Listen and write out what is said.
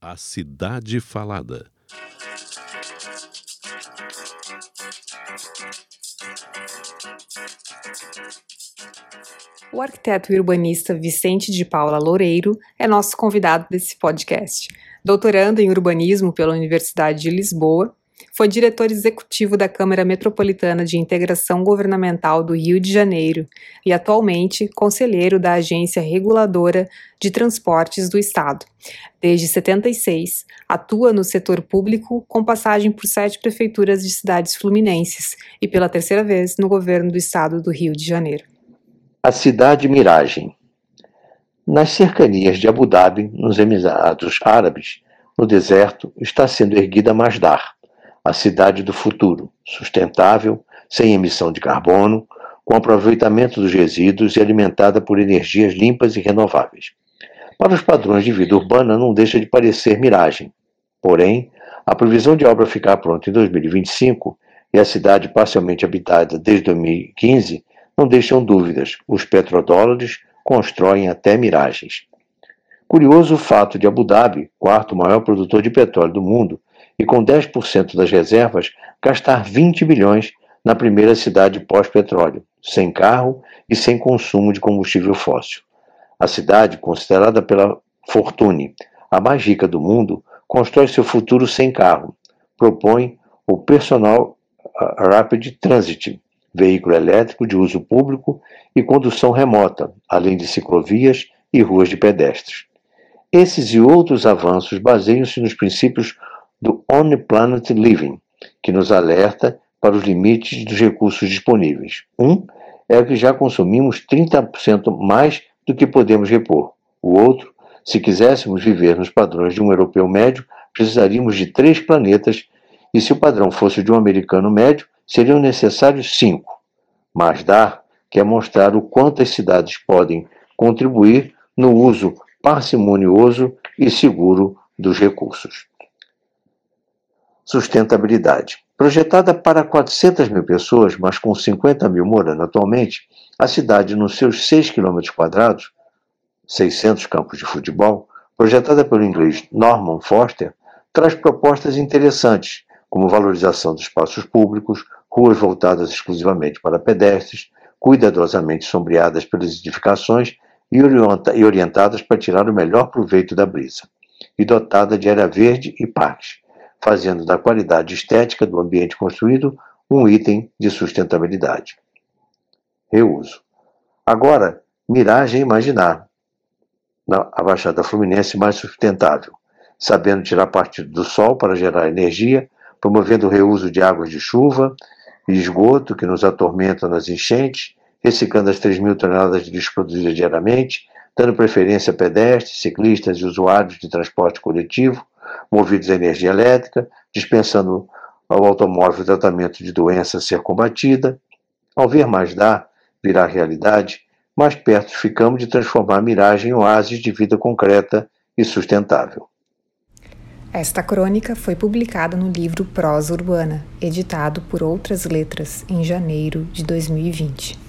A Cidade Falada. O arquiteto e urbanista Vicente de Paula Loureiro é nosso convidado desse podcast. Doutorando em urbanismo pela Universidade de Lisboa, foi diretor executivo da Câmara Metropolitana de Integração Governamental do Rio de Janeiro e atualmente conselheiro da Agência Reguladora de Transportes do Estado. Desde 76, atua no setor público com passagem por sete prefeituras de cidades fluminenses e pela terceira vez no governo do Estado do Rio de Janeiro. A cidade Miragem. Nas cercanias de Abu Dhabi, nos Emirados Árabes, no deserto, está sendo erguida Masdar, a cidade do futuro, sustentável, sem emissão de carbono, com aproveitamento dos resíduos e alimentada por energias limpas e renováveis. Para os padrões de vida urbana, não deixa de parecer miragem. Porém, a previsão de obra ficar pronta em 2025 e a cidade parcialmente habitada desde 2015 não deixam dúvidas. Os petrodólares constroem até miragens. Curioso o fato de Abu Dhabi, quarto maior produtor de petróleo do mundo, e com 10% das reservas, gastar 20 bilhões na primeira cidade pós-petróleo, sem carro e sem consumo de combustível fóssil. A cidade, considerada pela Fortune a mais rica do mundo, constrói seu futuro sem carro. Propõe o Personal Rapid Transit, veículo elétrico de uso público e condução remota, além de ciclovias e ruas de pedestres. Esses e outros avanços baseiam-se nos princípios do On Planet Living, que nos alerta para os limites dos recursos disponíveis. Um é que já consumimos 30% mais do que podemos repor. O outro, se quiséssemos viver nos padrões de um europeu médio, precisaríamos de três planetas, e se o padrão fosse de um americano médio, seriam necessários cinco. Mas dar quer mostrar o quanto as cidades podem contribuir no uso parcimonioso e seguro dos recursos. Sustentabilidade. Projetada para 400 mil pessoas, mas com 50 mil morando atualmente, a cidade, nos seus 6 km quadrados, 600 campos de futebol, projetada pelo inglês Norman Foster, traz propostas interessantes, como valorização dos espaços públicos, ruas voltadas exclusivamente para pedestres, cuidadosamente sombreadas pelas edificações e orientadas para tirar o melhor proveito da brisa, e dotada de área verde e parques fazendo da qualidade estética do ambiente construído um item de sustentabilidade. Reuso. Agora, miragem imaginar a Baixada Fluminense mais sustentável, sabendo tirar partido do sol para gerar energia, promovendo o reuso de águas de chuva e esgoto que nos atormentam nas enchentes, reciclando as 3 mil toneladas de lixo produzidas diariamente, dando preferência a pedestres, ciclistas e usuários de transporte coletivo, movidos a energia elétrica, dispensando ao automóvel o tratamento de doença a ser combatida. Ao ver mais dar virar realidade, mais perto ficamos de transformar a miragem em oásis de vida concreta e sustentável. Esta crônica foi publicada no livro Prosa Urbana, editado por Outras Letras, em janeiro de 2020.